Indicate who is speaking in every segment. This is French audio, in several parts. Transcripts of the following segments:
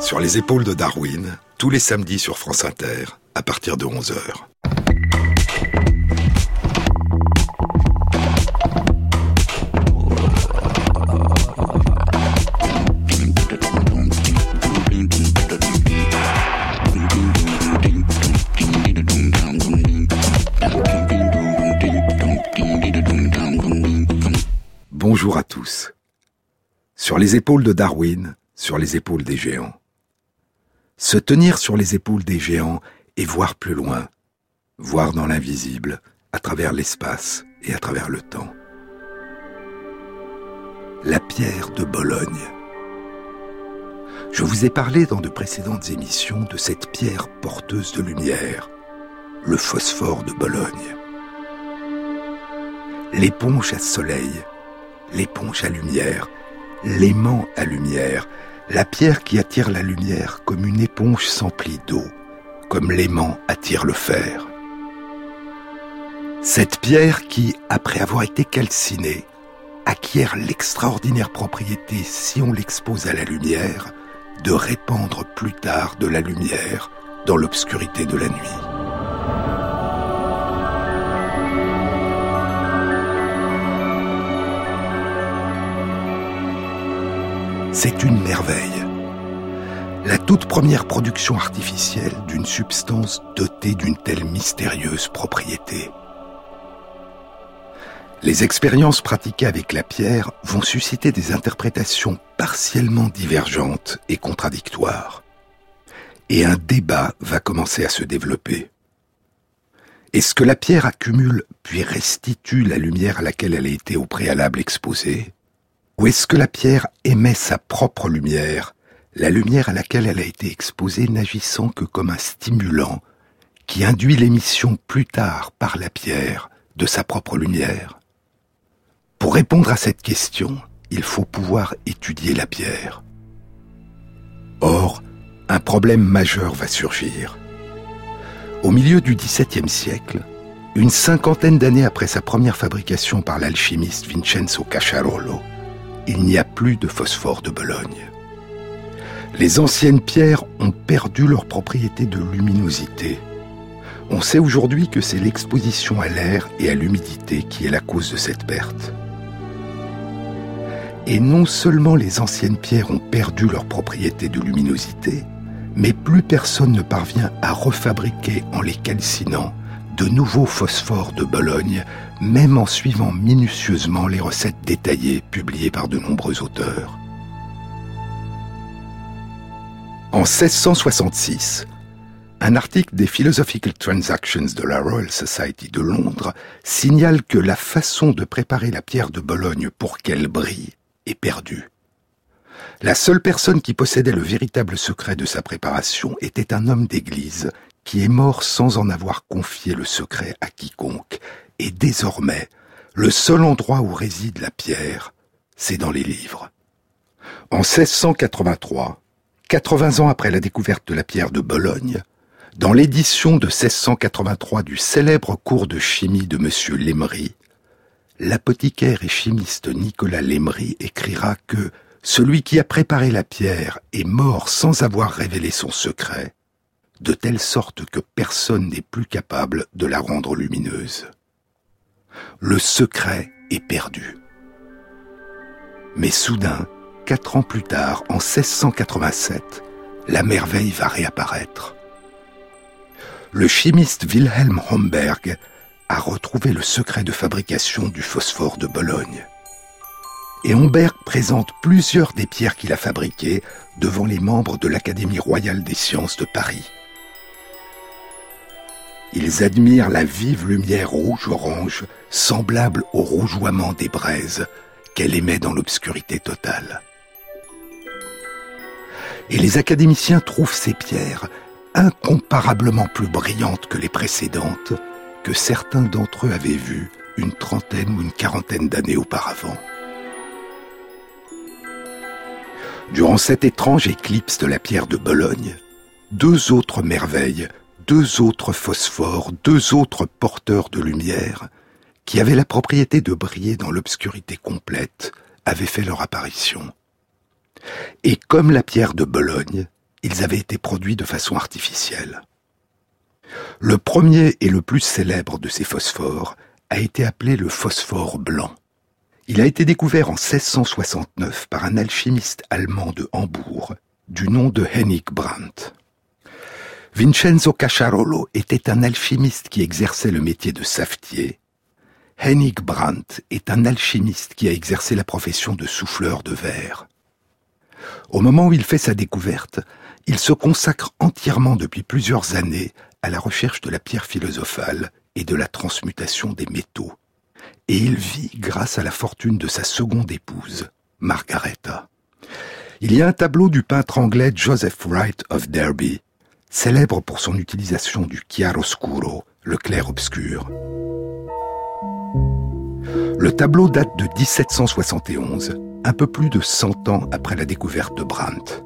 Speaker 1: Sur les épaules de Darwin, tous les samedis sur France Inter, à partir de 11h. Bonjour à tous. Sur les épaules de Darwin, sur les épaules des géants. Se tenir sur les épaules des géants et voir plus loin, voir dans l'invisible, à travers l'espace et à travers le temps. La pierre de Bologne. Je vous ai parlé dans de précédentes émissions de cette pierre porteuse de lumière, le phosphore de Bologne. L'éponge à soleil, l'éponge à lumière, l'aimant à lumière, la pierre qui attire la lumière comme une éponge s'emplit d'eau, comme l'aimant attire le fer. Cette pierre qui, après avoir été calcinée, acquiert l'extraordinaire propriété, si on l'expose à la lumière, de répandre plus tard de la lumière dans l'obscurité de la nuit. C'est une merveille. La toute première production artificielle d'une substance dotée d'une telle mystérieuse propriété. Les expériences pratiquées avec la pierre vont susciter des interprétations partiellement divergentes et contradictoires. Et un débat va commencer à se développer. Est-ce que la pierre accumule puis restitue la lumière à laquelle elle a été au préalable exposée? Ou est-ce que la pierre émet sa propre lumière, la lumière à laquelle elle a été exposée n'agissant que comme un stimulant qui induit l'émission plus tard par la pierre de sa propre lumière Pour répondre à cette question, il faut pouvoir étudier la pierre. Or, un problème majeur va surgir. Au milieu du XVIIe siècle, une cinquantaine d'années après sa première fabrication par l'alchimiste Vincenzo Cacciarolo, il n'y a plus de phosphore de Bologne. Les anciennes pierres ont perdu leur propriété de luminosité. On sait aujourd'hui que c'est l'exposition à l'air et à l'humidité qui est la cause de cette perte. Et non seulement les anciennes pierres ont perdu leur propriété de luminosité, mais plus personne ne parvient à refabriquer en les calcinant de nouveaux phosphores de Bologne, même en suivant minutieusement les recettes détaillées publiées par de nombreux auteurs. En 1666, un article des Philosophical Transactions de la Royal Society de Londres signale que la façon de préparer la pierre de Bologne pour qu'elle brille est perdue. La seule personne qui possédait le véritable secret de sa préparation était un homme d'église qui est mort sans en avoir confié le secret à quiconque, et désormais, le seul endroit où réside la pierre, c'est dans les livres. En 1683, 80 ans après la découverte de la pierre de Bologne, dans l'édition de 1683 du célèbre cours de chimie de M. Lemery, l'apothicaire et chimiste Nicolas Lemery écrira que celui qui a préparé la pierre est mort sans avoir révélé son secret, de telle sorte que personne n'est plus capable de la rendre lumineuse. Le secret est perdu. Mais soudain, quatre ans plus tard, en 1687, la merveille va réapparaître. Le chimiste Wilhelm Homberg a retrouvé le secret de fabrication du phosphore de Bologne. Et Homberg présente plusieurs des pierres qu'il a fabriquées devant les membres de l'Académie royale des sciences de Paris. Ils admirent la vive lumière rouge-orange, semblable au rougeoiement des braises qu'elle émet dans l'obscurité totale. Et les académiciens trouvent ces pierres incomparablement plus brillantes que les précédentes que certains d'entre eux avaient vues une trentaine ou une quarantaine d'années auparavant. Durant cette étrange éclipse de la pierre de Bologne, deux autres merveilles deux autres phosphores, deux autres porteurs de lumière, qui avaient la propriété de briller dans l'obscurité complète, avaient fait leur apparition. Et comme la pierre de Bologne, ils avaient été produits de façon artificielle. Le premier et le plus célèbre de ces phosphores a été appelé le phosphore blanc. Il a été découvert en 1669 par un alchimiste allemand de Hambourg du nom de Hennig Brandt. Vincenzo Cacciarolo était un alchimiste qui exerçait le métier de savetier. Hennig Brandt est un alchimiste qui a exercé la profession de souffleur de verre. Au moment où il fait sa découverte, il se consacre entièrement depuis plusieurs années à la recherche de la pierre philosophale et de la transmutation des métaux. Et il vit grâce à la fortune de sa seconde épouse, Margaretha. Il y a un tableau du peintre anglais Joseph Wright of Derby, célèbre pour son utilisation du chiaroscuro, le clair-obscur. Le tableau date de 1771, un peu plus de 100 ans après la découverte de Brandt.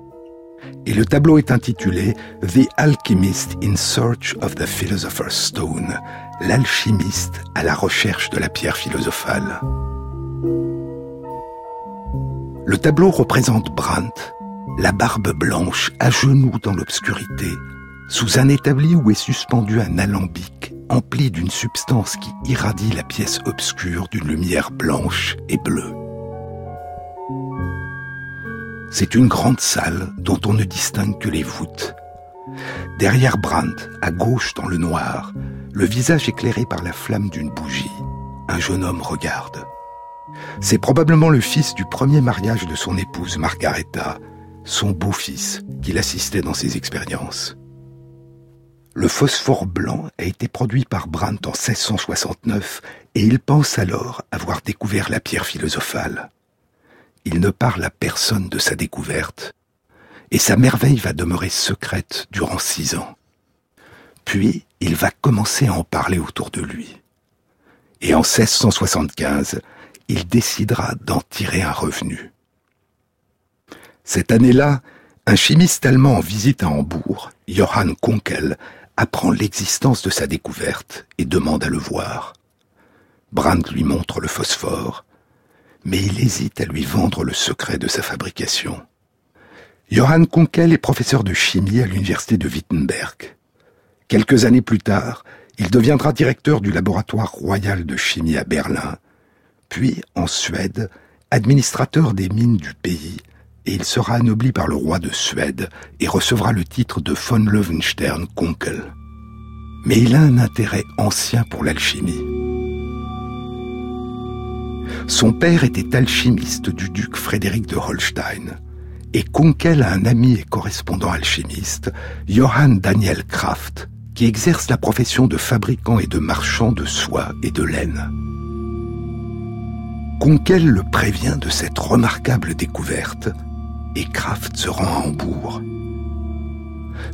Speaker 1: Et le tableau est intitulé The Alchemist in Search of the Philosopher's Stone, l'alchimiste à la recherche de la pierre philosophale. Le tableau représente Brandt, la barbe blanche, à genoux dans l'obscurité, sous un établi où est suspendu un alambic empli d'une substance qui irradie la pièce obscure d'une lumière blanche et bleue. C'est une grande salle dont on ne distingue que les voûtes. Derrière Brandt, à gauche dans le noir, le visage éclairé par la flamme d'une bougie, un jeune homme regarde. C'est probablement le fils du premier mariage de son épouse Margaretha, son beau-fils, qui l'assistait dans ses expériences. Le phosphore blanc a été produit par Brandt en 1669 et il pense alors avoir découvert la pierre philosophale il ne parle à personne de sa découverte, et sa merveille va demeurer secrète durant six ans. Puis il va commencer à en parler autour de lui. Et en 1675, il décidera d'en tirer un revenu. Cette année-là, un chimiste allemand en visite à Hambourg, Johann Kunkel, apprend l'existence de sa découverte et demande à le voir. Brandt lui montre le phosphore, mais il hésite à lui vendre le secret de sa fabrication. Johann Kunkel est professeur de chimie à l'université de Wittenberg. Quelques années plus tard, il deviendra directeur du laboratoire royal de chimie à Berlin, puis, en Suède, administrateur des mines du pays, et il sera anobli par le roi de Suède et recevra le titre de von Löwenstern Kunkel. Mais il a un intérêt ancien pour l'alchimie. Son père était alchimiste du duc Frédéric de Holstein, et Kunkel a un ami et correspondant alchimiste, Johann Daniel Kraft, qui exerce la profession de fabricant et de marchand de soie et de laine. Kunkel le prévient de cette remarquable découverte, et Kraft se rend à Hambourg.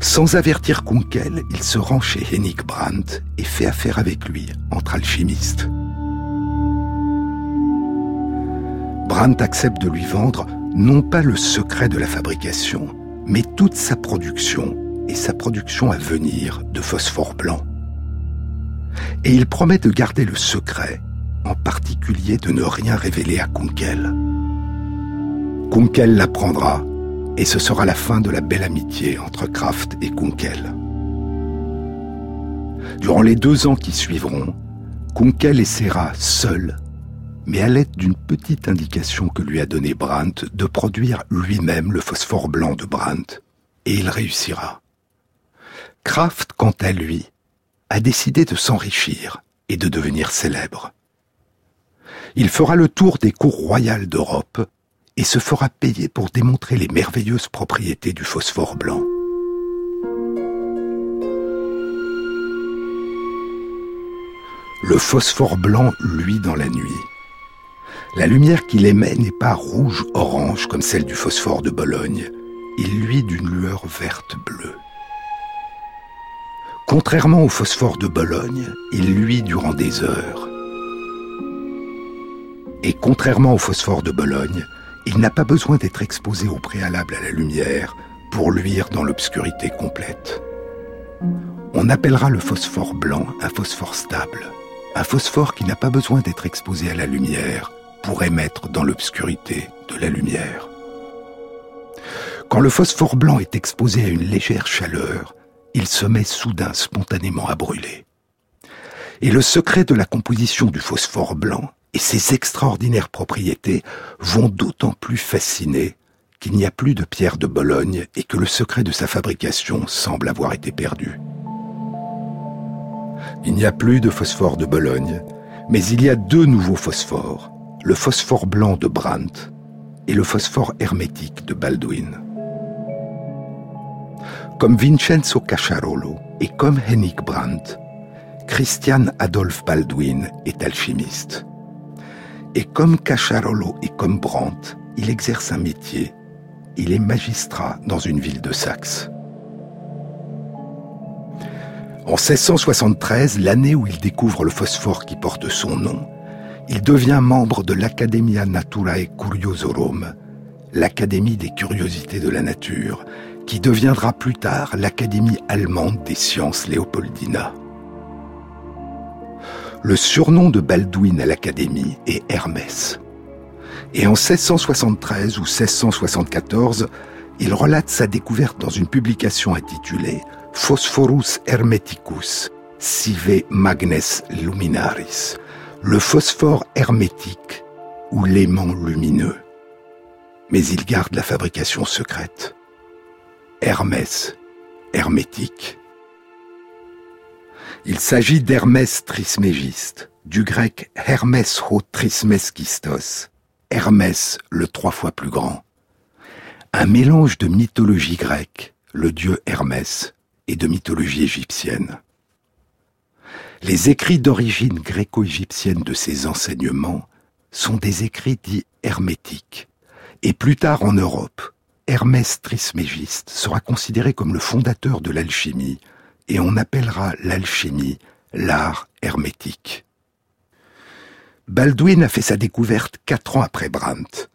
Speaker 1: Sans avertir Kunkel, il se rend chez Hennig Brandt et fait affaire avec lui entre alchimistes. Brandt accepte de lui vendre non pas le secret de la fabrication, mais toute sa production et sa production à venir de phosphore blanc. Et il promet de garder le secret, en particulier de ne rien révéler à Kunkel. Kunkel l'apprendra, et ce sera la fin de la belle amitié entre Kraft et Kunkel. Durant les deux ans qui suivront, Kunkel essaiera seul mais à l'aide d'une petite indication que lui a donnée Brandt de produire lui-même le phosphore blanc de Brandt, et il réussira. Kraft, quant à lui, a décidé de s'enrichir et de devenir célèbre. Il fera le tour des cours royales d'Europe et se fera payer pour démontrer les merveilleuses propriétés du phosphore blanc. Le phosphore blanc luit dans la nuit. La lumière qu'il émet n'est pas rouge-orange comme celle du phosphore de Bologne. Il luit d'une lueur verte-bleue. Contrairement au phosphore de Bologne, il luit durant des heures. Et contrairement au phosphore de Bologne, il n'a pas besoin d'être exposé au préalable à la lumière pour luire dans l'obscurité complète. On appellera le phosphore blanc un phosphore stable, un phosphore qui n'a pas besoin d'être exposé à la lumière pour émettre dans l'obscurité de la lumière. Quand le phosphore blanc est exposé à une légère chaleur, il se met soudain spontanément à brûler. Et le secret de la composition du phosphore blanc et ses extraordinaires propriétés vont d'autant plus fasciner qu'il n'y a plus de pierre de Bologne et que le secret de sa fabrication semble avoir été perdu. Il n'y a plus de phosphore de Bologne, mais il y a deux nouveaux phosphores, le phosphore blanc de Brandt et le phosphore hermétique de Baldwin. Comme Vincenzo Cacciarolo et comme Henning Brandt, Christian Adolf Baldwin est alchimiste. Et comme Cacciarolo et comme Brandt, il exerce un métier. Il est magistrat dans une ville de Saxe. En 1673, l'année où il découvre le phosphore qui porte son nom, il devient membre de l'Academia Naturae Curiosorum, l'Académie des curiosités de la nature, qui deviendra plus tard l'Académie allemande des sciences Léopoldina. Le surnom de Baldwin à l'Académie est Hermès. Et en 1673 ou 1674, il relate sa découverte dans une publication intitulée Phosphorus hermeticus, sive magnes luminaris, le phosphore hermétique ou l'aimant lumineux. Mais il garde la fabrication secrète. Hermès, hermétique. Il s'agit d'Hermès trismégiste, du grec Hermès ho trismeskistos, Hermès le trois fois plus grand. Un mélange de mythologie grecque, le dieu Hermès, et de mythologie égyptienne. Les écrits d'origine gréco-égyptienne de ces enseignements sont des écrits dits hermétiques. Et plus tard en Europe, Hermès Trismégiste sera considéré comme le fondateur de l'alchimie et on appellera l'alchimie l'art hermétique. Baldwin a fait sa découverte quatre ans après Brandt,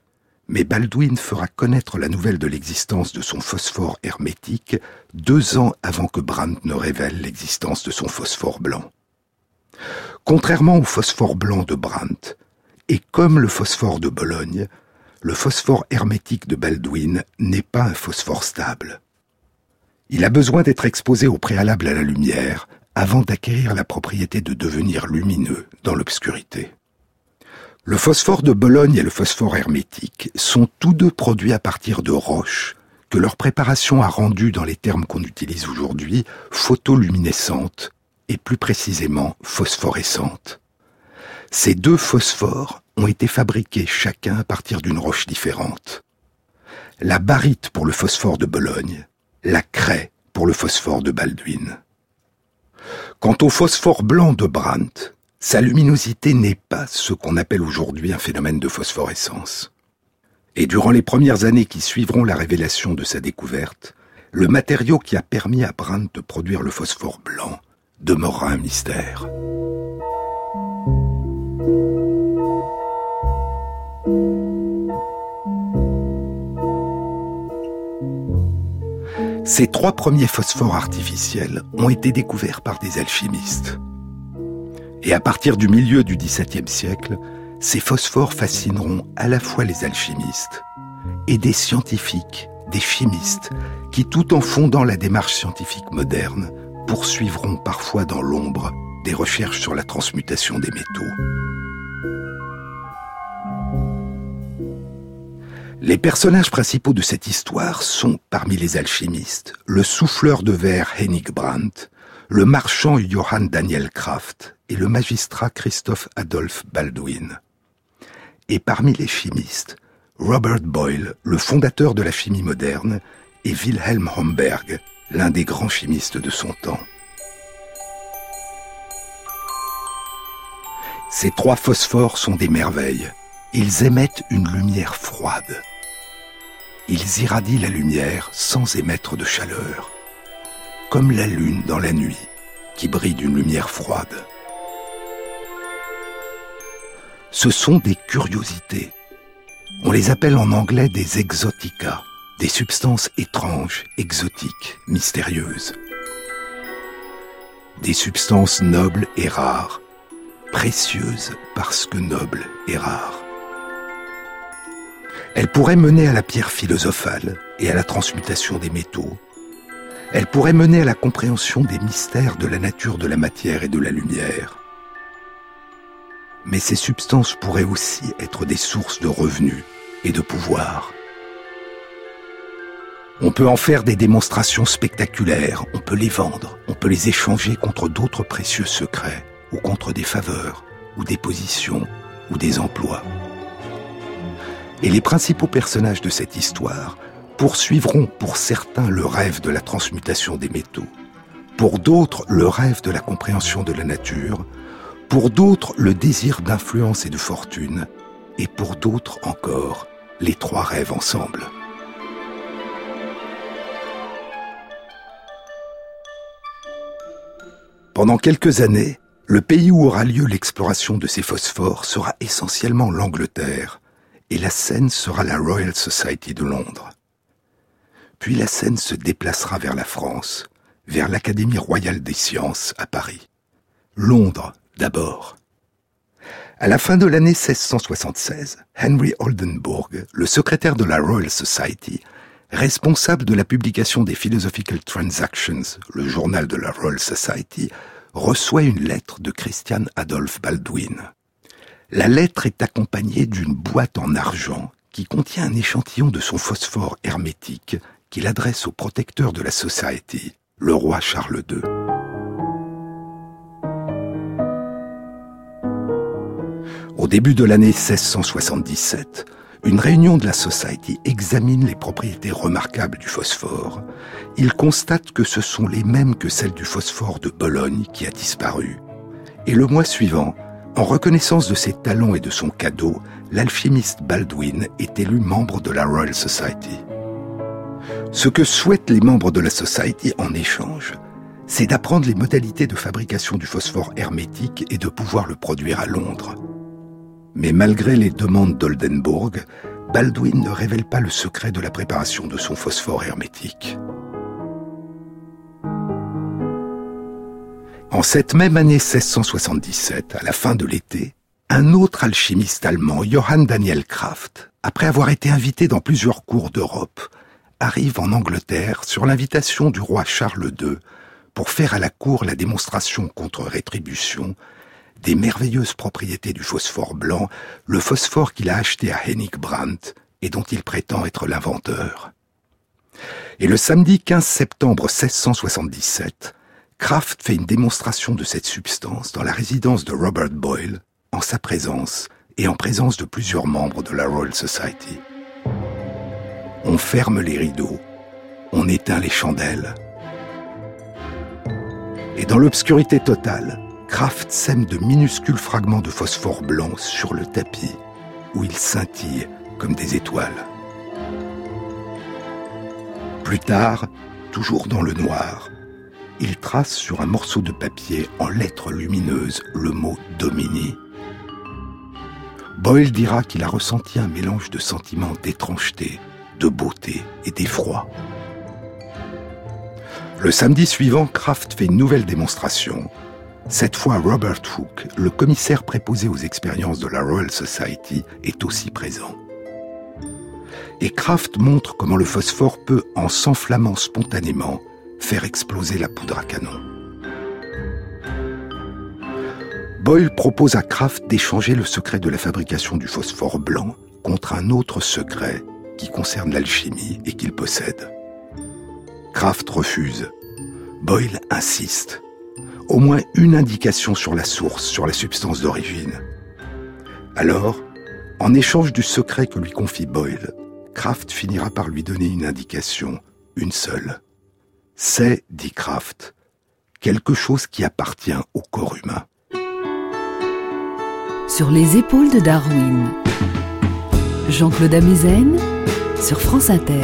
Speaker 1: mais Baldwin fera connaître la nouvelle de l'existence de son phosphore hermétique deux ans avant que Brandt ne révèle l'existence de son phosphore blanc. Contrairement au phosphore blanc de Brandt, et comme le phosphore de Bologne, le phosphore hermétique de Baldwin n'est pas un phosphore stable. Il a besoin d'être exposé au préalable à la lumière avant d'acquérir la propriété de devenir lumineux dans l'obscurité. Le phosphore de Bologne et le phosphore hermétique sont tous deux produits à partir de roches que leur préparation a rendues dans les termes qu'on utilise aujourd'hui photoluminescentes et plus précisément phosphorescentes. Ces deux phosphores ont été fabriqués chacun à partir d'une roche différente. La barite pour le phosphore de Bologne, la craie pour le phosphore de Baldwin. Quant au phosphore blanc de Brandt, sa luminosité n'est pas ce qu'on appelle aujourd'hui un phénomène de phosphorescence. Et durant les premières années qui suivront la révélation de sa découverte, le matériau qui a permis à Brandt de produire le phosphore blanc demeurera un mystère. Ces trois premiers phosphores artificiels ont été découverts par des alchimistes. Et à partir du milieu du XVIIe siècle, ces phosphores fascineront à la fois les alchimistes et des scientifiques, des chimistes, qui tout en fondant la démarche scientifique moderne, poursuivront parfois dans l'ombre des recherches sur la transmutation des métaux. Les personnages principaux de cette histoire sont, parmi les alchimistes, le souffleur de verre Henning Brandt, le marchand Johann Daniel Kraft et le magistrat Christophe Adolphe Baldwin. Et parmi les chimistes, Robert Boyle, le fondateur de la chimie moderne, et Wilhelm Homberg, l'un des grands chimistes de son temps. Ces trois phosphores sont des merveilles. Ils émettent une lumière froide. Ils irradient la lumière sans émettre de chaleur comme la lune dans la nuit, qui brille d'une lumière froide. Ce sont des curiosités. On les appelle en anglais des exotica, des substances étranges, exotiques, mystérieuses. Des substances nobles et rares, précieuses parce que nobles et rares. Elle pourrait mener à la pierre philosophale et à la transmutation des métaux. Elle pourrait mener à la compréhension des mystères de la nature de la matière et de la lumière. Mais ces substances pourraient aussi être des sources de revenus et de pouvoir. On peut en faire des démonstrations spectaculaires, on peut les vendre, on peut les échanger contre d'autres précieux secrets, ou contre des faveurs, ou des positions, ou des emplois. Et les principaux personnages de cette histoire poursuivront pour certains le rêve de la transmutation des métaux, pour d'autres le rêve de la compréhension de la nature, pour d'autres le désir d'influence et de fortune, et pour d'autres encore les trois rêves ensemble. Pendant quelques années, le pays où aura lieu l'exploration de ces phosphores sera essentiellement l'Angleterre, et la scène sera la Royal Society de Londres. Puis la scène se déplacera vers la France, vers l'Académie royale des sciences à Paris. Londres d'abord. À la fin de l'année 1676, Henry Oldenburg, le secrétaire de la Royal Society, responsable de la publication des Philosophical Transactions, le journal de la Royal Society, reçoit une lettre de Christian Adolphe Baldwin. La lettre est accompagnée d'une boîte en argent qui contient un échantillon de son phosphore hermétique qu'il adresse au protecteur de la Society, le roi Charles II. Au début de l'année 1677, une réunion de la Society examine les propriétés remarquables du phosphore. Il constate que ce sont les mêmes que celles du phosphore de Bologne qui a disparu. Et le mois suivant, en reconnaissance de ses talents et de son cadeau, l'alchimiste Baldwin est élu membre de la Royal Society. Ce que souhaitent les membres de la Society en échange, c'est d'apprendre les modalités de fabrication du phosphore hermétique et de pouvoir le produire à Londres. Mais malgré les demandes d'Oldenburg, Baldwin ne révèle pas le secret de la préparation de son phosphore hermétique. En cette même année 1677, à la fin de l'été, un autre alchimiste allemand, Johann Daniel Kraft, après avoir été invité dans plusieurs cours d'Europe, arrive en Angleterre sur l'invitation du roi Charles II pour faire à la cour la démonstration contre rétribution des merveilleuses propriétés du phosphore blanc, le phosphore qu'il a acheté à Hennig Brandt et dont il prétend être l'inventeur. Et le samedi 15 septembre 1677, Kraft fait une démonstration de cette substance dans la résidence de Robert Boyle, en sa présence et en présence de plusieurs membres de la Royal Society. On ferme les rideaux, on éteint les chandelles. Et dans l'obscurité totale, Kraft sème de minuscules fragments de phosphore blanc sur le tapis, où ils scintillent comme des étoiles. Plus tard, toujours dans le noir, il trace sur un morceau de papier en lettres lumineuses le mot Domini. Boyle dira qu'il a ressenti un mélange de sentiments d'étrangeté, de beauté et d'effroi. Le samedi suivant, Kraft fait une nouvelle démonstration cette fois, Robert Hooke, le commissaire préposé aux expériences de la Royal Society, est aussi présent. Et Kraft montre comment le phosphore peut, en s'enflammant spontanément, faire exploser la poudre à canon. Boyle propose à Kraft d'échanger le secret de la fabrication du phosphore blanc contre un autre secret qui concerne l'alchimie et qu'il possède. Kraft refuse. Boyle insiste au moins une indication sur la source, sur la substance d'origine. Alors, en échange du secret que lui confie Boyle, Kraft finira par lui donner une indication, une seule. C'est, dit Kraft, quelque chose qui appartient au corps humain.
Speaker 2: Sur les épaules de Darwin, Jean-Claude Amezen sur France Inter.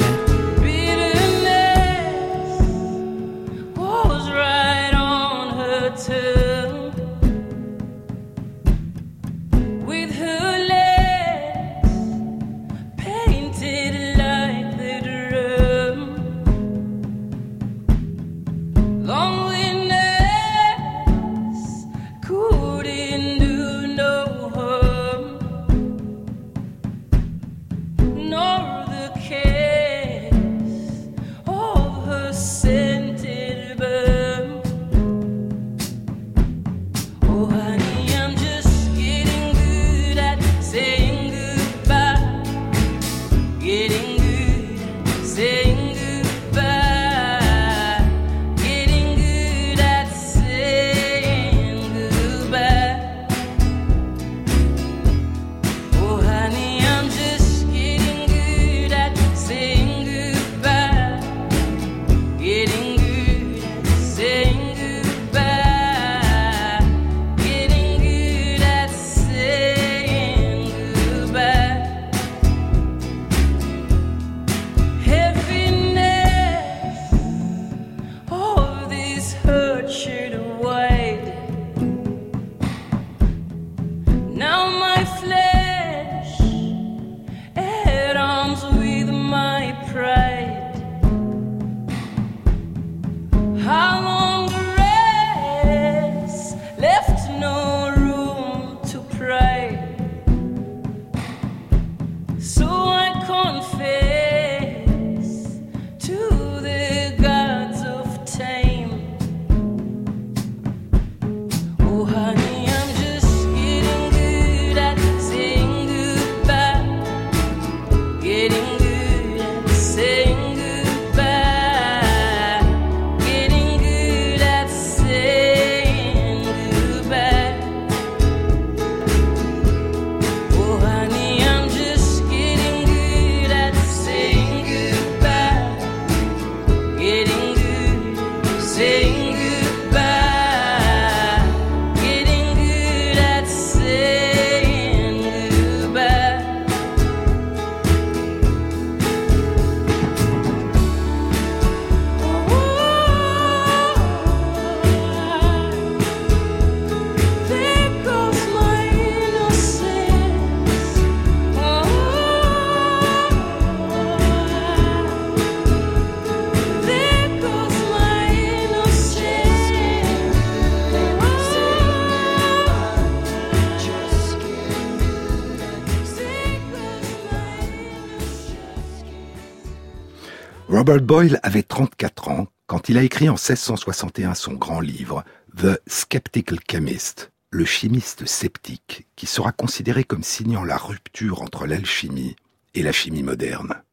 Speaker 1: Robert Boyle avait 34 ans quand il a écrit en 1661 son grand livre The Skeptical Chemist, le chimiste sceptique, qui sera considéré comme signant la rupture entre l'alchimie et la chimie moderne.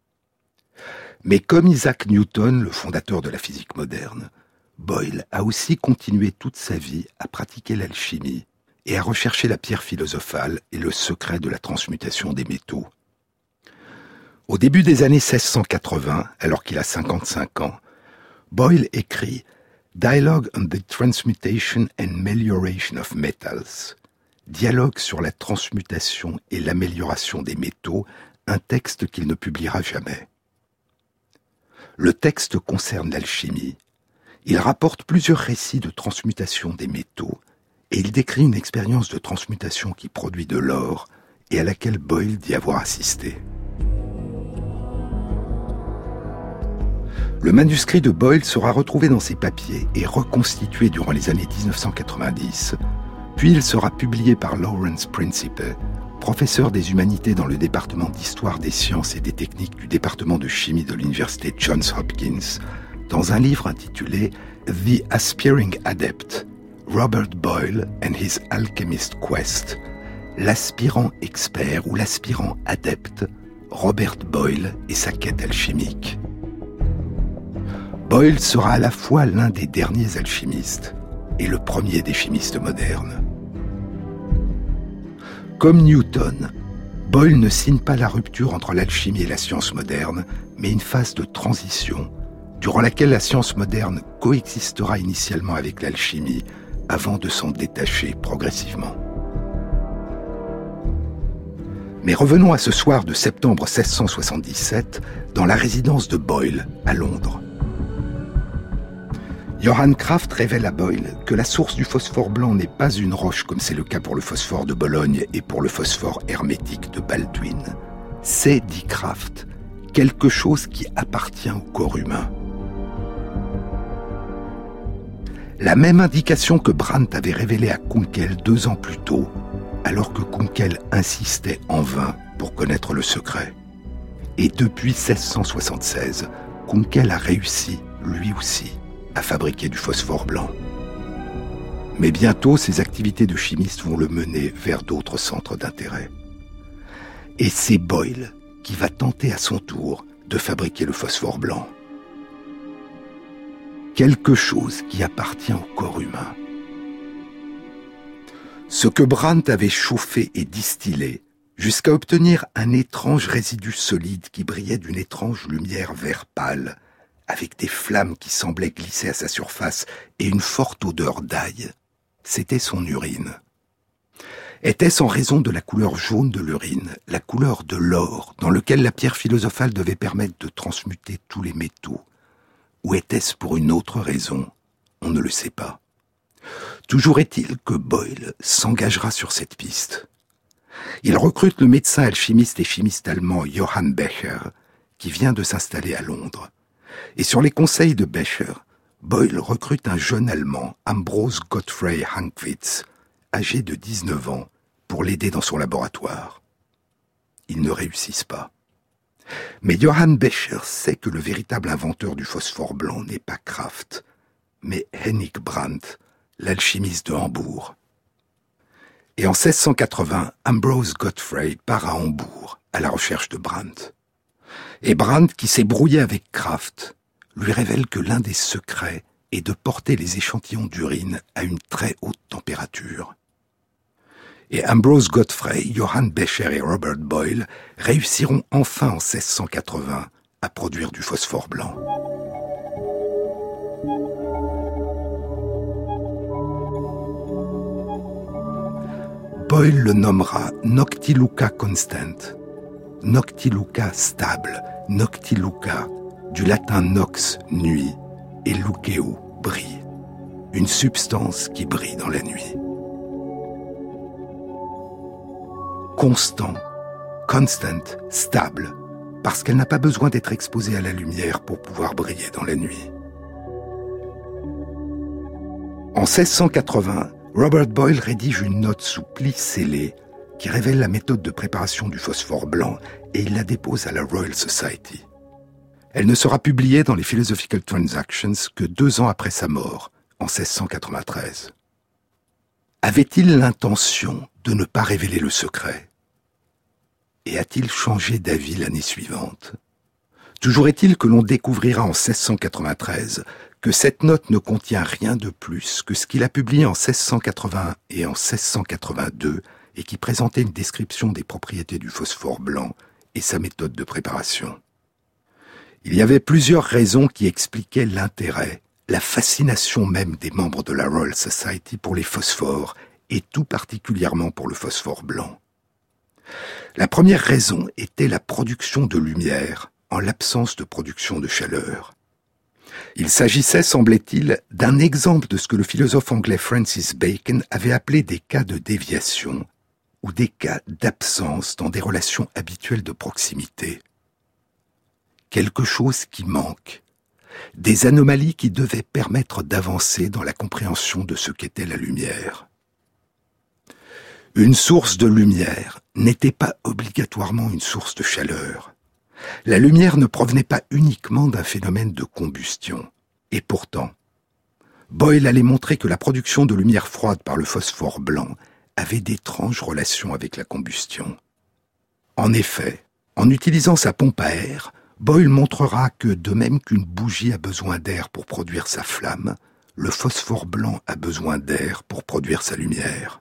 Speaker 1: Mais comme Isaac Newton, le fondateur de la physique moderne, Boyle a aussi continué toute sa vie à pratiquer l'alchimie et à rechercher la pierre philosophale et le secret de la transmutation des métaux. Au début des années 1680, alors qu'il a 55 ans, Boyle écrit Dialogue on the Transmutation and Melioration of Metals, Dialogue sur la transmutation et l'amélioration des métaux, un texte qu'il ne publiera jamais. Le texte concerne l'alchimie. Il rapporte plusieurs récits de transmutation des métaux et il décrit une expérience de transmutation qui produit de l'or et à laquelle Boyle dit avoir assisté. Le manuscrit de Boyle sera retrouvé dans ses papiers et reconstitué durant les années 1990, puis il sera publié par Lawrence Principe, professeur des humanités dans le département d'histoire des sciences et des techniques du département de chimie de l'université Johns Hopkins, dans un livre intitulé The Aspiring Adept, Robert Boyle and His Alchemist Quest, l'aspirant expert ou l'aspirant adepte, Robert Boyle et sa quête alchimique. Boyle sera à la fois l'un des derniers alchimistes et le premier des chimistes modernes. Comme Newton, Boyle ne signe pas la rupture entre l'alchimie et la science moderne, mais une phase de transition, durant laquelle la science moderne coexistera initialement avec l'alchimie, avant de s'en détacher progressivement. Mais revenons à ce soir de septembre 1677, dans la résidence de Boyle, à Londres. Johann Kraft révèle à Boyle que la source du phosphore blanc n'est pas une roche comme c'est le cas pour le phosphore de Bologne et pour le phosphore hermétique de Baldwin. C'est, dit Kraft, quelque chose qui appartient au corps humain. La même indication que Brandt avait révélée à Kunkel deux ans plus tôt, alors que Kunkel insistait en vain pour connaître le secret. Et depuis 1676, Kunkel a réussi, lui aussi, à fabriquer du phosphore blanc. Mais bientôt, ses activités de chimiste vont le mener vers d'autres centres d'intérêt. Et c'est Boyle qui va tenter à son tour de fabriquer le phosphore blanc. Quelque chose qui appartient au corps humain. Ce que Brandt avait chauffé et distillé jusqu'à obtenir un étrange résidu solide qui brillait d'une étrange lumière vert pâle, avec des flammes qui semblaient glisser à sa surface et une forte odeur d'ail. C'était son urine. Était-ce en raison de la couleur jaune de l'urine, la couleur de l'or, dans lequel la pierre philosophale devait permettre de transmuter tous les métaux? Ou était-ce pour une autre raison? On ne le sait pas. Toujours est-il que Boyle s'engagera sur cette piste. Il recrute le médecin alchimiste et chimiste allemand Johann Becher, qui vient de s'installer à Londres. Et sur les conseils de Becher, Boyle recrute un jeune Allemand, Ambrose Gottfried Hankwitz, âgé de 19 ans, pour l'aider dans son laboratoire. Ils ne réussissent pas. Mais Johann Becher sait que le véritable inventeur du phosphore blanc n'est pas Kraft, mais Hennig Brandt, l'alchimiste de Hambourg. Et en 1680, Ambrose Godfrey part à Hambourg à la recherche de Brandt. Et Brandt, qui s'est brouillé avec Kraft, lui révèle que l'un des secrets est de porter les échantillons d'urine à une très haute température. Et Ambrose Godfrey, Johann Becher et Robert Boyle réussiront enfin en 1680 à produire du phosphore blanc. Boyle le nommera Noctiluca Constant, Noctiluca stable, Noctiluca, du latin nox, nuit, et luceo, brille, une substance qui brille dans la nuit. Constant, constant, stable, parce qu'elle n'a pas besoin d'être exposée à la lumière pour pouvoir briller dans la nuit. En 1680, Robert Boyle rédige une note sous pli scellé qui révèle la méthode de préparation du phosphore blanc et il la dépose à la Royal Society. Elle ne sera publiée dans les Philosophical Transactions que deux ans après sa mort, en 1693. Avait-il l'intention de ne pas révéler le secret? Et a-t-il changé d'avis l'année suivante? Toujours est-il que l'on découvrira en 1693 que cette note ne contient rien de plus que ce qu'il a publié en 1681 et en 1682 et qui présentait une description des propriétés du phosphore blanc et sa méthode de préparation. Il y avait plusieurs raisons qui expliquaient l'intérêt, la fascination même des membres de la Royal Society pour les phosphores et tout particulièrement pour le phosphore blanc. La première raison était la production de lumière en l'absence de production de chaleur. Il s'agissait, semblait-il, d'un exemple de ce que le philosophe anglais Francis Bacon avait appelé des cas de déviation ou des cas d'absence dans des relations habituelles de proximité. Quelque chose qui manque, des anomalies qui devaient permettre d'avancer dans la compréhension de ce qu'était la lumière. Une source de lumière n'était pas obligatoirement une source de chaleur. La lumière ne provenait pas uniquement d'un phénomène de combustion. Et pourtant, Boyle allait montrer que la production de lumière froide par le phosphore blanc avait d'étranges relations avec la combustion. En effet, en utilisant sa pompe à air, Boyle montrera que de même qu'une bougie a besoin d'air pour produire sa flamme, le phosphore blanc a besoin d'air pour produire sa lumière.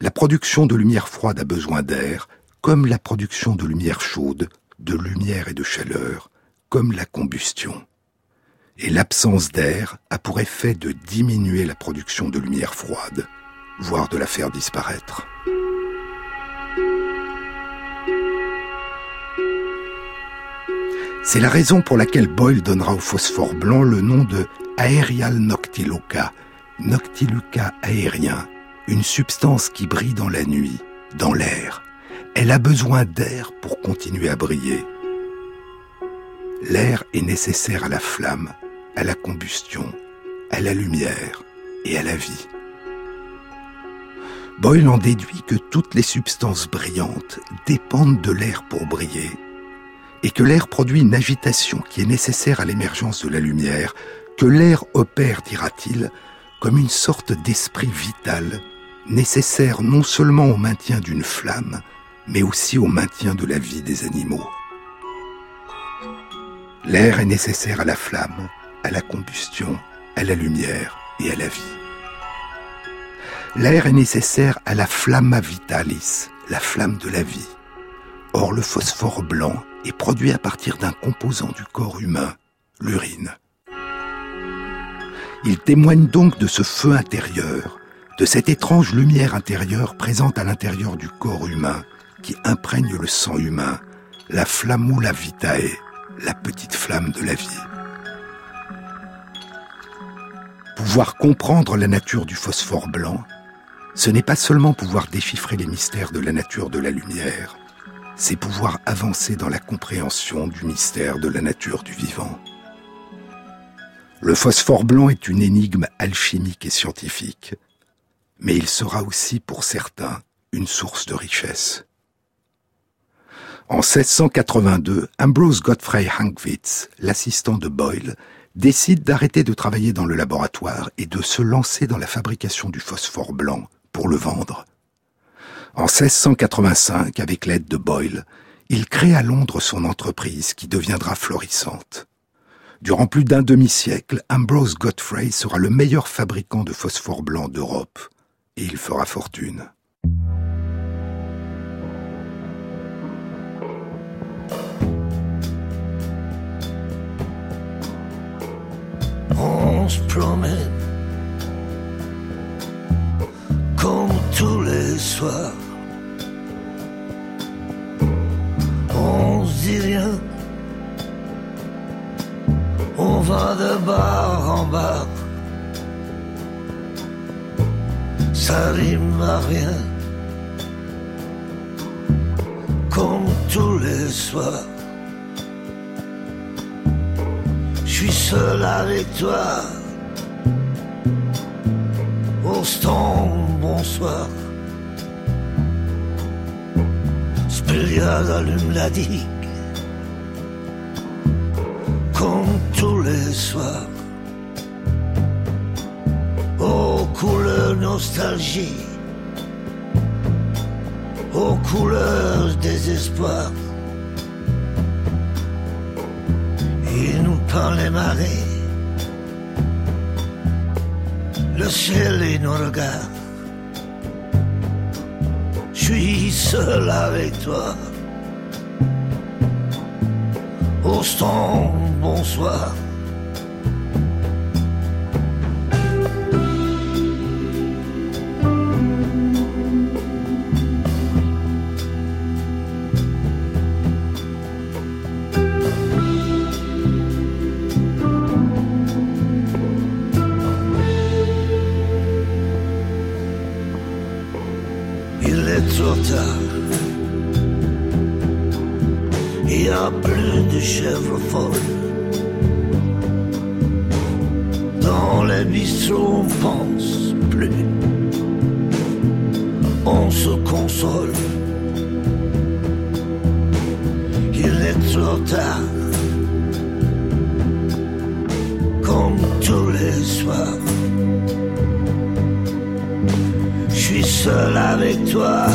Speaker 1: La production de lumière froide a besoin d'air, comme la production de lumière chaude de lumière et de chaleur, comme la combustion. Et l'absence d'air a pour effet de diminuer la production de lumière froide, voire de la faire disparaître. C'est la raison pour laquelle Boyle donnera au phosphore blanc le nom de aerial noctiluca, noctiluca aérien, une substance qui brille dans la nuit, dans l'air, elle a besoin d'air pour continuer à briller. L'air est nécessaire à la flamme, à la combustion, à la lumière et à la vie. Boyle en déduit que toutes les substances brillantes dépendent de l'air pour briller, et que l'air produit une agitation qui est nécessaire à l'émergence de la lumière, que l'air opère, dira-t-il, comme une sorte d'esprit vital, nécessaire non seulement au maintien d'une flamme, mais aussi au maintien de la vie des animaux. L'air est nécessaire à la flamme, à la combustion, à la lumière et à la vie. L'air est nécessaire à la flamma vitalis, la flamme de la vie. Or, le phosphore blanc est produit à partir d'un composant du corps humain, l'urine. Il témoigne donc de ce feu intérieur, de cette étrange lumière intérieure présente à l'intérieur du corps humain qui imprègne le sang humain, la flammula vitae, la petite flamme de la vie. Pouvoir comprendre la nature du phosphore blanc, ce n'est pas seulement pouvoir déchiffrer les mystères de la nature de la lumière, c'est pouvoir avancer dans la compréhension du mystère de la nature du vivant. Le phosphore blanc est une énigme alchimique et scientifique, mais il sera aussi pour certains une source de richesse. En 1682, Ambrose Godfrey Hankwitz, l'assistant de Boyle, décide d'arrêter de travailler dans le laboratoire et de se lancer dans la fabrication du phosphore blanc pour le vendre. En 1685, avec l'aide de Boyle, il crée à Londres son entreprise qui deviendra florissante. Durant plus d'un demi-siècle, Ambrose Godfrey sera le meilleur fabricant de phosphore blanc d'Europe et il fera fortune.
Speaker 3: Tous les soirs. On se dit rien, on va de bar en bar. Ça rime à rien, comme tous les soirs. Je suis seul avec toi. Bonsoir. Spiliade allume la digue. les soirs, aux couleurs nostalgie, aux couleurs désespoir. Il nous peint les marées, le ciel et nos regards. Je suis seul avec toi. Austin, bonsoir. Avec toi.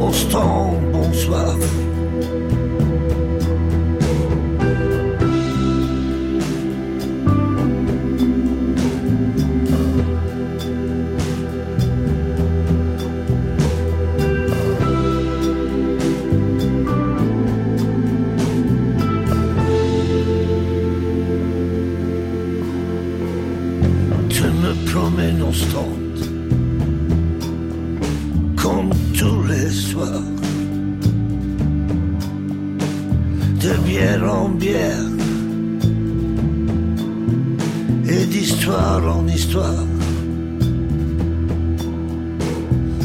Speaker 3: Austin, bonsoir. Tu stand Comme tous les soirs. De bière en bière. Et d'histoire en histoire.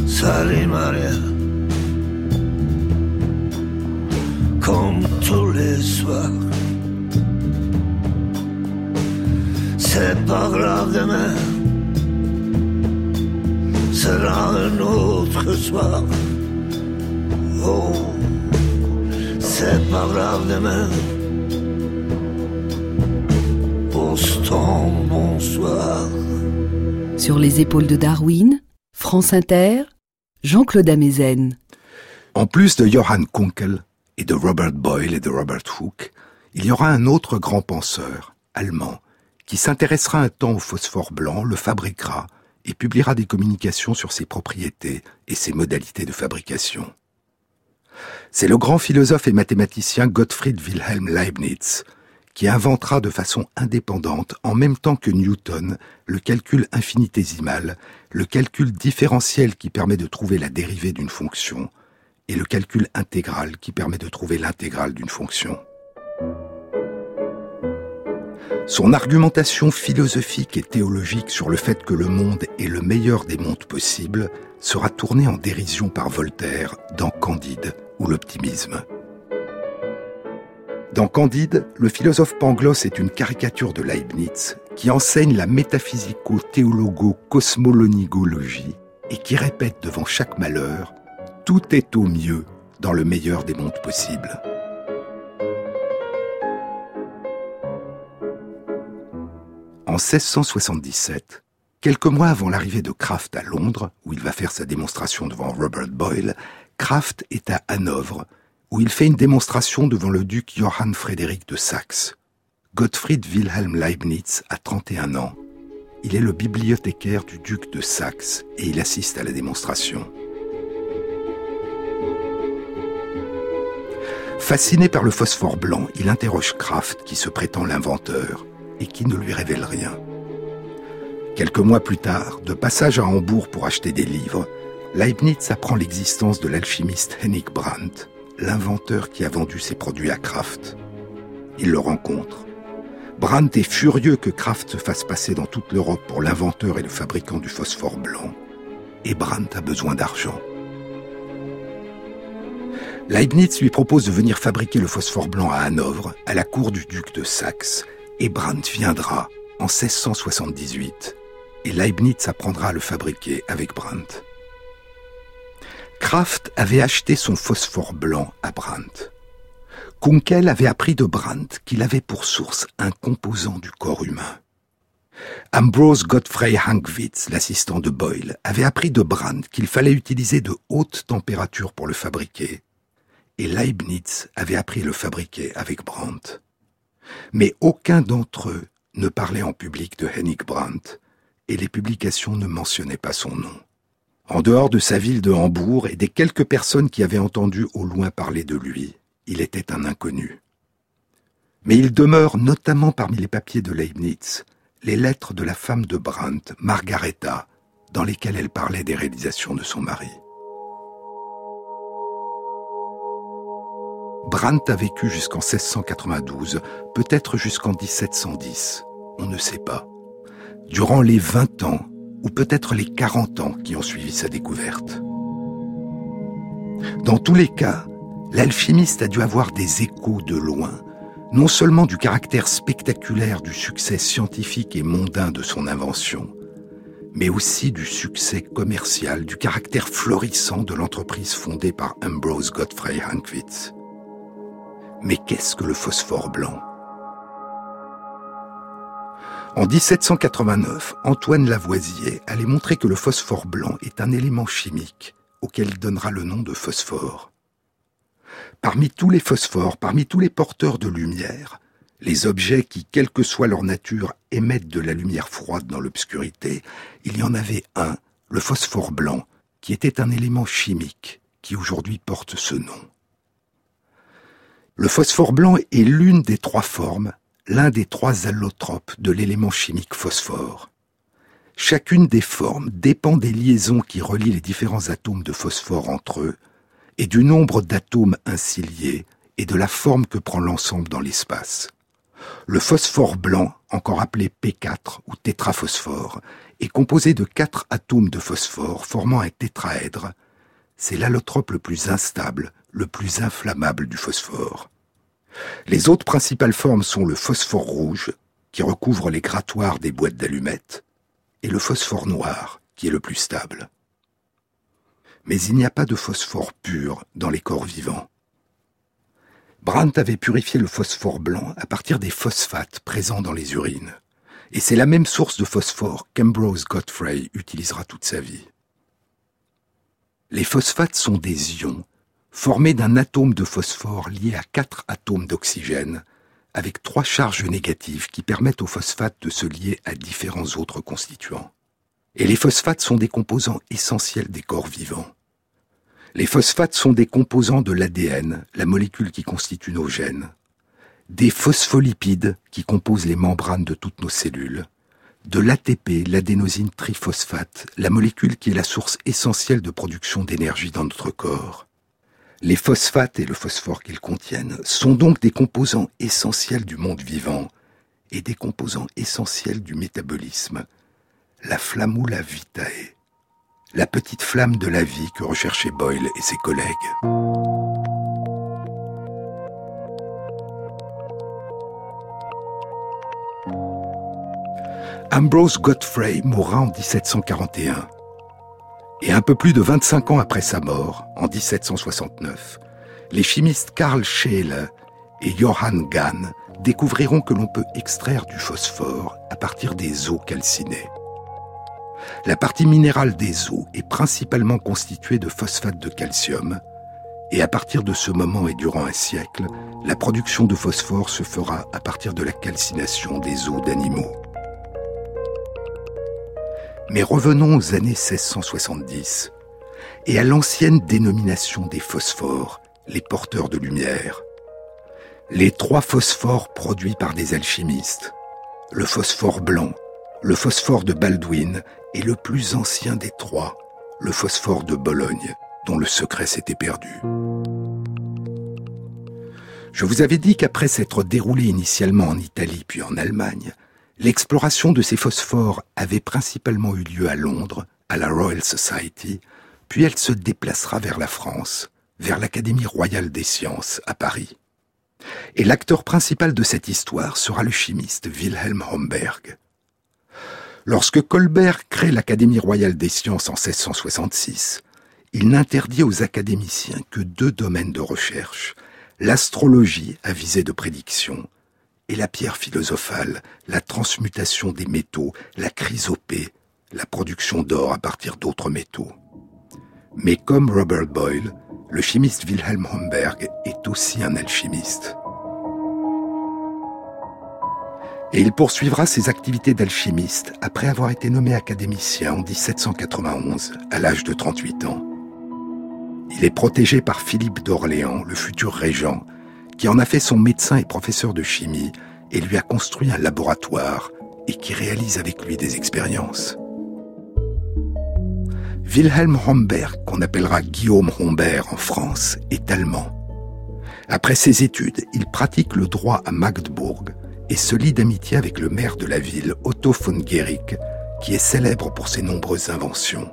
Speaker 3: Salut Maria. Comme tous les soirs. C'est pas grave demain Sera un autre soir. Oh C'est pas grave demain. Bonsoir.
Speaker 2: Sur les épaules de Darwin, France Inter, Jean-Claude Amezen.
Speaker 1: En plus de Johann Kunkel et de Robert Boyle et de Robert Hooke, il y aura un autre grand penseur, allemand, qui s'intéressera un temps au phosphore blanc, le fabriquera et publiera des communications sur ses propriétés et ses modalités de fabrication. C'est le grand philosophe et mathématicien Gottfried Wilhelm Leibniz qui inventera de façon indépendante, en même temps que Newton, le calcul infinitésimal, le calcul différentiel qui permet de trouver la dérivée d'une fonction, et le calcul intégral qui permet de trouver l'intégrale d'une fonction. Son argumentation philosophique et théologique sur le fait que le monde est le meilleur des mondes possibles sera tournée en dérision par Voltaire dans Candide ou l'optimisme. Dans Candide, le philosophe Pangloss est une caricature de Leibniz qui enseigne la métaphysico-théologo-cosmolonigologie et qui répète devant chaque malheur Tout est au mieux dans le meilleur des mondes possibles. 1677, quelques mois avant l'arrivée de Kraft à Londres, où il va faire sa démonstration devant Robert Boyle, Kraft est à Hanovre, où il fait une démonstration devant le duc Johann Frédéric de Saxe. Gottfried Wilhelm Leibniz a 31 ans. Il est le bibliothécaire du duc de Saxe et il assiste à la démonstration. Fasciné par le phosphore blanc, il interroge Kraft qui se prétend l'inventeur et qui ne lui révèle rien. Quelques mois plus tard, de passage à Hambourg pour acheter des livres, Leibniz apprend l'existence de l'alchimiste Hennig Brandt, l'inventeur qui a vendu ses produits à Kraft. Il le rencontre. Brandt est furieux que Kraft se fasse passer dans toute l'Europe pour l'inventeur et le fabricant du phosphore blanc. Et Brandt a besoin d'argent. Leibniz lui propose de venir fabriquer le phosphore blanc à Hanovre, à la cour du duc de Saxe, et Brandt viendra en 1678, et Leibniz apprendra à le fabriquer avec Brandt. Kraft avait acheté son phosphore blanc à Brandt. Kunkel avait appris de Brandt qu'il avait pour source un composant du corps humain. Ambrose Godfrey Hankwitz, l'assistant de Boyle, avait appris de Brandt qu'il fallait utiliser de hautes températures pour le fabriquer, et Leibniz avait appris à le fabriquer avec Brandt. Mais aucun d'entre eux ne parlait en public de Hennig Brandt, et les publications ne mentionnaient pas son nom. En dehors de sa ville de Hambourg et des quelques personnes qui avaient entendu au loin parler de lui, il était un inconnu. Mais il demeure notamment parmi les papiers de Leibniz les lettres de la femme de Brandt, Margaretha, dans lesquelles elle parlait des réalisations de son mari. Brandt a vécu jusqu'en 1692, peut-être jusqu'en 1710, on ne sait pas. Durant les 20 ans, ou peut-être les 40 ans qui ont suivi sa découverte. Dans tous les cas, l'alchimiste a dû avoir des échos de loin, non seulement du caractère spectaculaire du succès scientifique et mondain de son invention, mais aussi du succès commercial, du caractère florissant de l'entreprise fondée par Ambrose Godfrey Hankwitz. Mais qu'est-ce que le phosphore blanc? En 1789, Antoine Lavoisier allait montrer que le phosphore blanc est un élément chimique auquel il donnera le nom de phosphore. Parmi tous les phosphores, parmi tous les porteurs de lumière, les objets qui, quelle que soit leur nature, émettent de la lumière froide dans l'obscurité, il y en avait un, le phosphore blanc, qui était un élément chimique qui aujourd'hui porte ce nom. Le phosphore blanc est l'une des trois formes, l'un des trois allotropes de l'élément chimique phosphore. Chacune des formes dépend des liaisons qui relient les différents atomes de phosphore entre eux, et du nombre d'atomes ainsi liés et de la forme que prend l'ensemble dans l'espace. Le phosphore blanc, encore appelé P4 ou tétraphosphore, est composé de quatre atomes de phosphore formant un tétraèdre. C'est l'allotrope le plus instable, le plus inflammable du phosphore. Les autres principales formes sont le phosphore rouge, qui recouvre les grattoirs des boîtes d'allumettes, et le phosphore noir, qui est le plus stable mais il n'y a pas de phosphore pur dans les corps vivants. Brandt avait purifié le phosphore blanc à partir des phosphates présents dans les urines. Et c'est la même source de phosphore qu'Ambrose Godfrey utilisera toute sa vie. Les phosphates sont des ions formés d'un atome de phosphore lié à quatre atomes d'oxygène, avec trois charges négatives qui permettent aux phosphates de se lier à différents autres constituants. Et les phosphates sont des composants essentiels des corps vivants. Les phosphates sont des composants de l'ADN, la molécule qui constitue nos gènes, des phospholipides qui composent les membranes de toutes nos cellules, de l'ATP, l'adénosine triphosphate, la molécule qui est la source essentielle de production d'énergie dans notre corps. Les phosphates et le phosphore qu'ils contiennent sont donc des composants essentiels du monde vivant et des composants essentiels du métabolisme, la flammula vitae la petite flamme de la vie que recherchaient Boyle et ses collègues. Ambrose Godfrey mourra en 1741. Et un peu plus de 25 ans après sa mort, en 1769, les chimistes Karl Scheele et Johann Gahn découvriront que l'on peut extraire du phosphore à partir des eaux calcinées. La partie minérale des eaux est principalement constituée de phosphate de calcium, et à partir de ce moment et durant un siècle, la production de phosphore se fera à partir de la calcination des eaux d'animaux. Mais revenons aux années 1670 et à l'ancienne dénomination des phosphores, les porteurs de lumière. Les trois phosphores produits par des alchimistes, le phosphore blanc, le phosphore de Baldwin et le plus ancien des trois, le phosphore de Bologne, dont le secret s'était perdu. Je vous avais dit qu'après s'être déroulé initialement en Italie puis en Allemagne, l'exploration de ces phosphores avait principalement eu lieu à Londres, à la Royal Society, puis elle se déplacera vers la France, vers l'Académie royale des sciences à Paris. Et l'acteur principal de cette histoire sera le chimiste Wilhelm Homberg. Lorsque Colbert crée l'Académie royale des sciences en 1666, il n'interdit aux académiciens que deux domaines de recherche, L'astrologie a visé de prédiction, et la pierre philosophale, la transmutation des métaux, la chrysopée, la production d'or à partir d'autres métaux. Mais comme Robert Boyle, le chimiste Wilhelm Homberg est aussi un alchimiste. Et il poursuivra ses activités d'alchimiste après avoir été nommé académicien en 1791, à l'âge de 38 ans. Il est protégé par Philippe d'Orléans, le futur régent, qui en a fait son médecin et professeur de chimie et lui a construit un laboratoire et qui réalise avec lui des expériences. Wilhelm Homberg, qu'on appellera Guillaume Humbert en France, est allemand. Après ses études, il pratique le droit à Magdebourg et se lie d'amitié avec le maire de la ville, Otto von Guericke, qui est célèbre pour ses nombreuses inventions.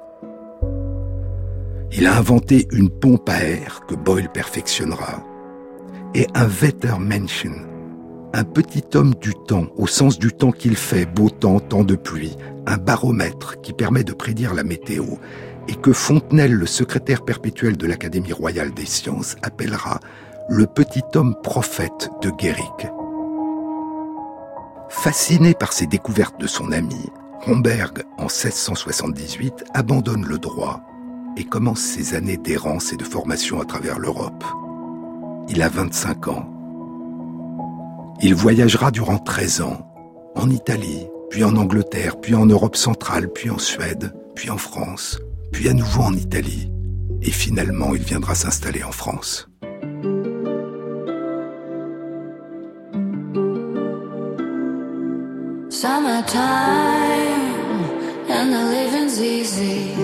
Speaker 1: Il a inventé une pompe à air que Boyle perfectionnera et un Wettermenschen, un petit homme du temps, au sens du temps qu'il fait, beau temps, temps de pluie, un baromètre qui permet de prédire la météo et que Fontenelle, le secrétaire perpétuel de l'Académie royale des sciences, appellera le petit homme prophète de Guéric. Fasciné par ces découvertes de son ami, Romberg, en 1678, abandonne le droit et commence ses années d'errance et de formation à travers l'Europe. Il a 25 ans. Il voyagera durant 13 ans, en Italie, puis en Angleterre, puis en Europe centrale, puis en Suède, puis en France, puis à nouveau en Italie, et finalement il viendra s'installer en France.
Speaker 4: and the living's easy.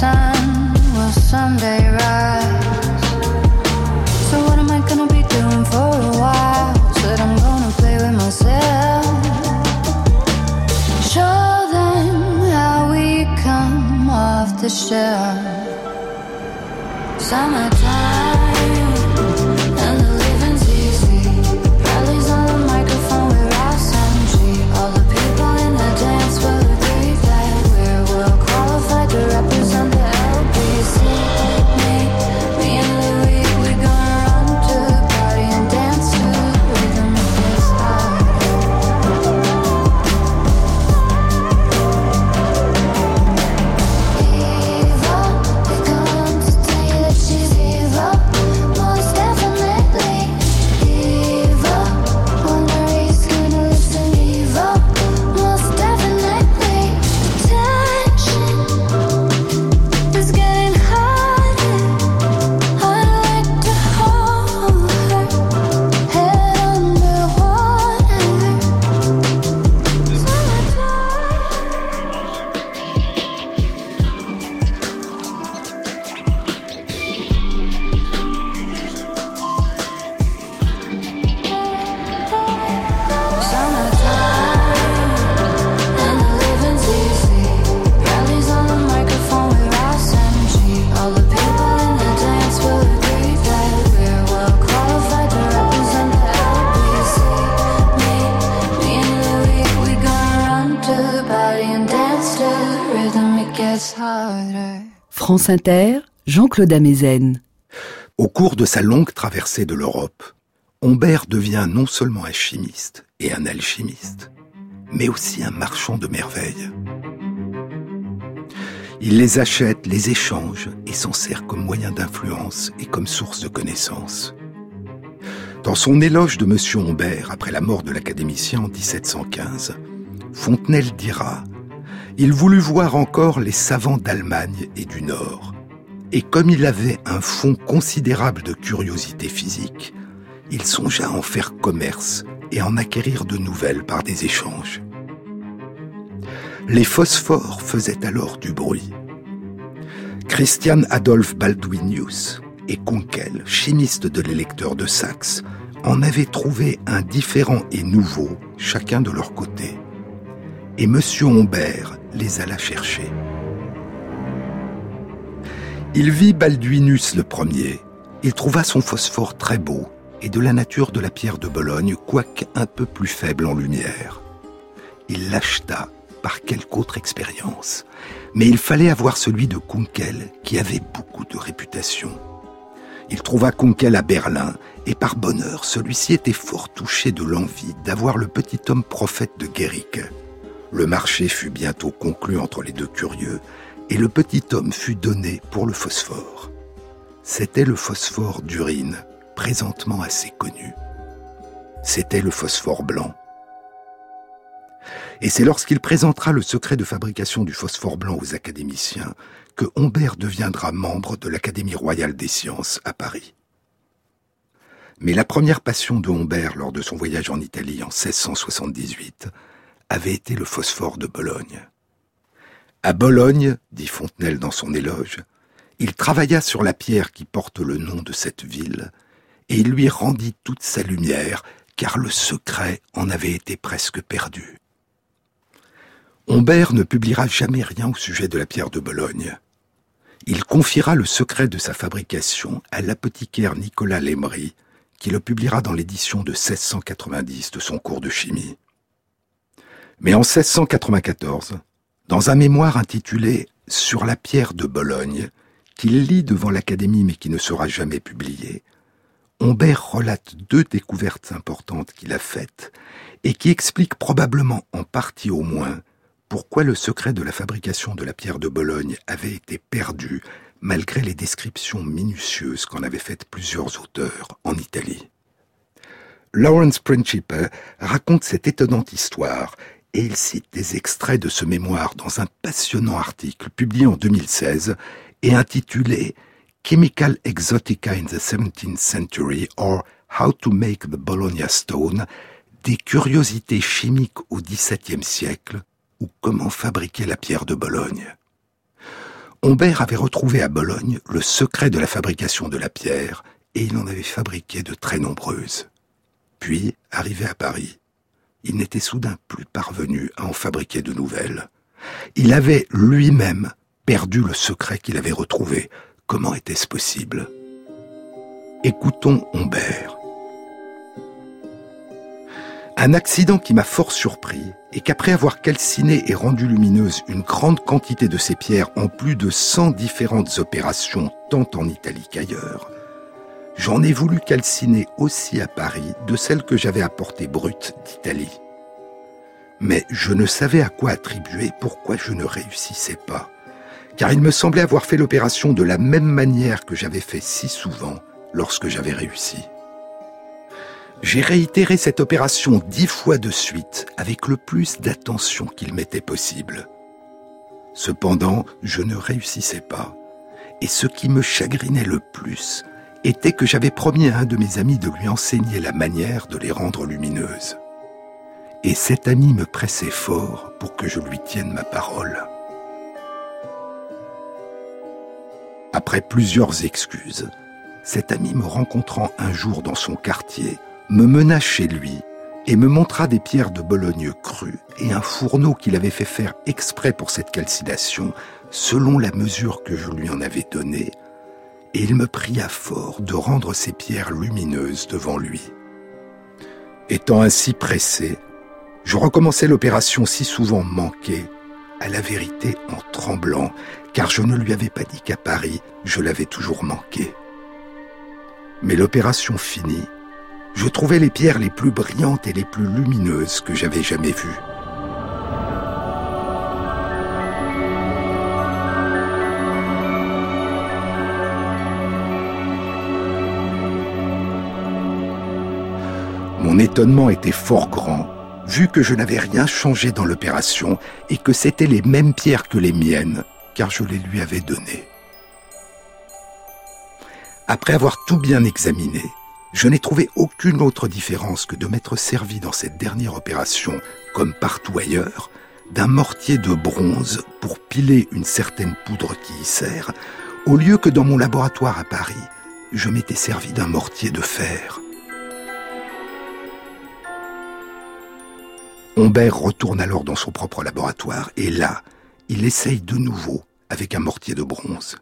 Speaker 4: Sun someday rise. So what am I gonna be doing for a while? Said I'm gonna play with myself. Show them how we come off the shelf. Summertime.
Speaker 2: Jean-Claude Amezen.
Speaker 1: Au cours de sa longue traversée de l'Europe, Humbert devient non seulement un chimiste et un alchimiste, mais aussi un marchand de merveilles. Il les achète, les échange et s'en sert comme moyen d'influence et comme source de connaissances. Dans son éloge de M. Humbert après la mort de l'académicien en 1715, Fontenelle dira Il voulut voir encore les savants d'Allemagne et du Nord. Et comme il avait un fonds considérable de curiosité physique, il songea à en faire commerce et en acquérir de nouvelles par des échanges. Les phosphores faisaient alors du bruit. Christian Adolf Baldwinius et Kunkel, chimistes de l'électeur de Saxe, en avaient trouvé un différent et nouveau, chacun de leur côté. Et M. Humbert les alla chercher. Il vit Balduinus le premier. Il trouva son phosphore très beau et de la nature de la pierre de Bologne, quoique un peu plus faible en lumière. Il l'acheta par quelque autre expérience. Mais il fallait avoir celui de Kunkel, qui avait beaucoup de réputation. Il trouva Kunkel à Berlin, et par bonheur, celui-ci était fort touché de l'envie d'avoir le petit homme prophète de Guéric. Le marché fut bientôt conclu entre les deux curieux, et le petit homme fut donné pour le phosphore. C'était le phosphore d'urine, présentement assez connu. C'était le phosphore blanc. Et c'est lorsqu'il présentera le secret de fabrication du phosphore blanc aux académiciens que Humbert deviendra membre de l'Académie royale des sciences à Paris. Mais la première passion de Humbert lors de son voyage en Italie en 1678 avait été le phosphore de Bologne. À Bologne, dit Fontenelle dans son éloge, il travailla sur la pierre qui porte le nom de cette ville, et il lui rendit toute sa lumière, car le secret en avait été presque perdu. Humbert ne publiera jamais rien au sujet de la pierre de Bologne. Il confiera le secret de sa fabrication à l'apothicaire Nicolas Lemery, qui le publiera dans l'édition de 1690 de son cours de chimie. Mais en 1694, dans un mémoire intitulé Sur la pierre de Bologne, qu'il lit devant l'Académie mais qui ne sera jamais publié, Humbert relate deux découvertes importantes qu'il a faites et qui expliquent probablement en partie au moins pourquoi le secret de la fabrication de la pierre de Bologne avait été perdu malgré les descriptions minutieuses qu'en avaient faites plusieurs auteurs en Italie. Lawrence Principe raconte cette étonnante histoire et il cite des extraits de ce mémoire dans un passionnant article publié en 2016 et intitulé Chemical Exotica in the 17th Century or How to Make the Bologna Stone, des curiosités chimiques au XVIIe siècle, ou comment fabriquer la pierre de Bologne. Humbert avait retrouvé à Bologne le secret de la fabrication de la pierre et il en avait fabriqué de très nombreuses. Puis, arrivé à Paris, il n'était soudain plus parvenu à en fabriquer de nouvelles. Il avait lui-même perdu le secret qu'il avait retrouvé. Comment était-ce possible? Écoutons Humbert. Un accident qui m'a fort surpris est qu'après avoir calciné et rendu lumineuse une grande quantité de ces pierres en plus de 100 différentes opérations tant en Italie qu'ailleurs, j'en ai voulu calciner aussi à Paris de celles que j'avais apportées brutes d'Italie. Mais je ne savais à quoi attribuer pourquoi je ne réussissais pas, car il me semblait avoir fait l'opération de la même manière que j'avais fait si souvent lorsque j'avais réussi. J'ai réitéré cette opération dix fois de suite avec le plus d'attention qu'il m'était possible. Cependant, je ne réussissais pas. Et ce qui me chagrinait le plus était que j'avais promis à un de mes amis de lui enseigner la manière de les rendre lumineuses. Et cet ami me pressait fort pour que je lui tienne ma parole. Après plusieurs excuses, cet ami me rencontrant un jour dans son quartier me mena chez lui et me montra des pierres de Bologne crues et un fourneau qu'il avait fait faire exprès pour cette calcination, selon la mesure que je lui en avais donnée, et il me pria fort de rendre ces pierres lumineuses devant lui. Étant ainsi pressé, je recommençais l'opération si souvent manquée à la vérité en tremblant, car je ne lui avais pas dit qu'à Paris, je l'avais toujours manqué. Mais l'opération finie, je trouvais les pierres les plus brillantes et les plus lumineuses que j'avais jamais vues. Mon étonnement était fort grand, vu que je n'avais rien changé dans l'opération et que c'étaient les mêmes pierres que les miennes, car je les lui avais données. Après avoir tout bien examiné, je n'ai trouvé aucune autre différence que de m'être servi dans cette dernière opération, comme partout ailleurs, d'un mortier de bronze pour piler une certaine poudre qui y sert, au lieu que dans mon laboratoire à Paris, je m'étais servi d'un mortier de fer. Humbert retourne alors dans son propre laboratoire et là, il essaye de nouveau avec un mortier de bronze.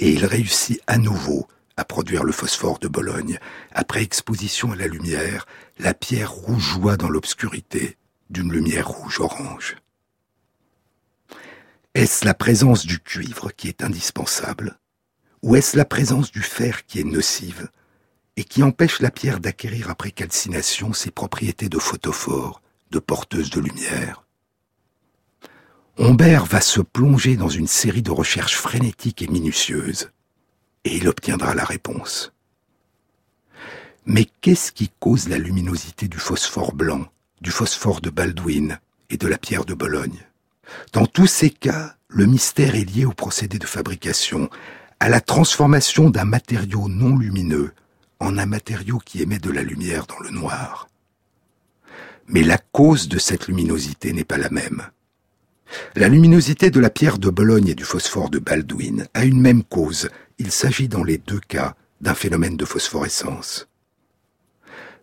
Speaker 1: Et il réussit à nouveau à produire le phosphore de Bologne. Après exposition à la lumière, la pierre rougeoie dans l'obscurité d'une lumière rouge-orange. Est-ce la présence du cuivre qui est indispensable? Ou est-ce la présence du fer qui est nocive et qui empêche la pierre d'acquérir après calcination ses propriétés de photophore? De porteuse de lumière. Humbert va se plonger dans une série de recherches frénétiques et minutieuses, et il obtiendra la réponse. Mais qu'est-ce qui cause la luminosité du phosphore blanc, du phosphore de Baldwin et de la pierre de Bologne? Dans tous ces cas, le mystère est lié au procédé de fabrication, à la transformation d'un matériau non lumineux en un matériau qui émet de la lumière dans le noir. Mais la cause de cette luminosité n'est pas la même. La luminosité de la pierre de Bologne et du phosphore de Baldwin a une même cause. Il s'agit dans les deux cas d'un phénomène de phosphorescence.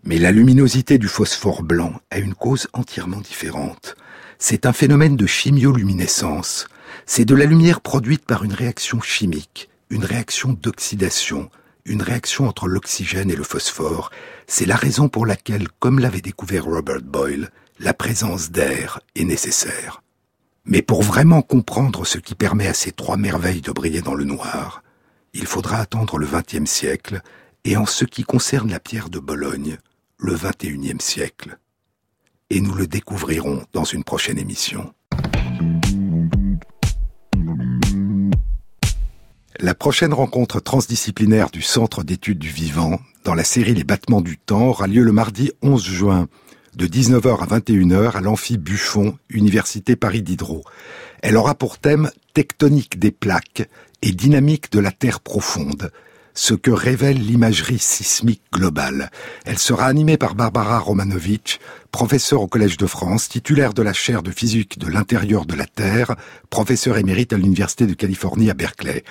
Speaker 1: Mais la luminosité du phosphore blanc a une cause entièrement différente. C'est un phénomène de chimioluminescence. C'est de la lumière produite par une réaction chimique, une réaction d'oxydation, une réaction entre l'oxygène et le phosphore, c'est la raison pour laquelle, comme l'avait découvert Robert Boyle, la présence d'air est nécessaire. Mais pour vraiment comprendre ce qui permet à ces trois merveilles de briller dans le noir, il faudra attendre le XXe siècle, et en ce qui concerne la pierre de Bologne, le XXIe siècle. Et nous le découvrirons dans une prochaine émission. La prochaine rencontre transdisciplinaire du Centre d'études du vivant, dans la série Les battements du temps, aura lieu le mardi 11 juin, de 19h à 21h à l'amphi Buffon, Université Paris Diderot. Elle aura pour thème Tectonique des plaques et dynamique de la Terre profonde, ce que révèle l'imagerie sismique globale. Elle sera animée par Barbara Romanovitch, professeure au Collège de France, titulaire de la chaire de physique de l'intérieur de la Terre, professeure émérite à l'Université de Californie à Berkeley.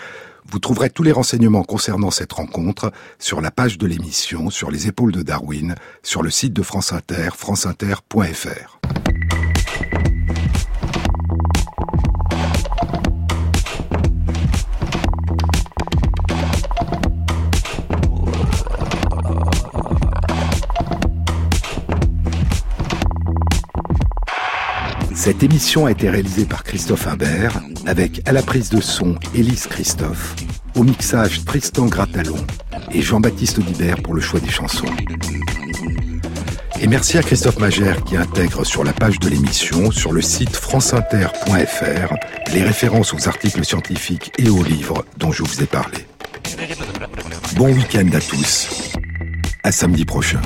Speaker 1: Vous trouverez tous les renseignements concernant cette rencontre sur la page de l'émission, sur les épaules de Darwin, sur le site de France Inter, franceinter.fr. Cette émission a été réalisée par Christophe Imbert, avec à la prise de son Élise Christophe, au mixage Tristan Gratalon et Jean-Baptiste Audibert pour le choix des chansons. Et merci à Christophe Magère qui intègre sur la page de l'émission, sur le site franceinter.fr, les références aux articles scientifiques et aux livres dont je vous ai parlé. Bon week-end à tous. À samedi prochain.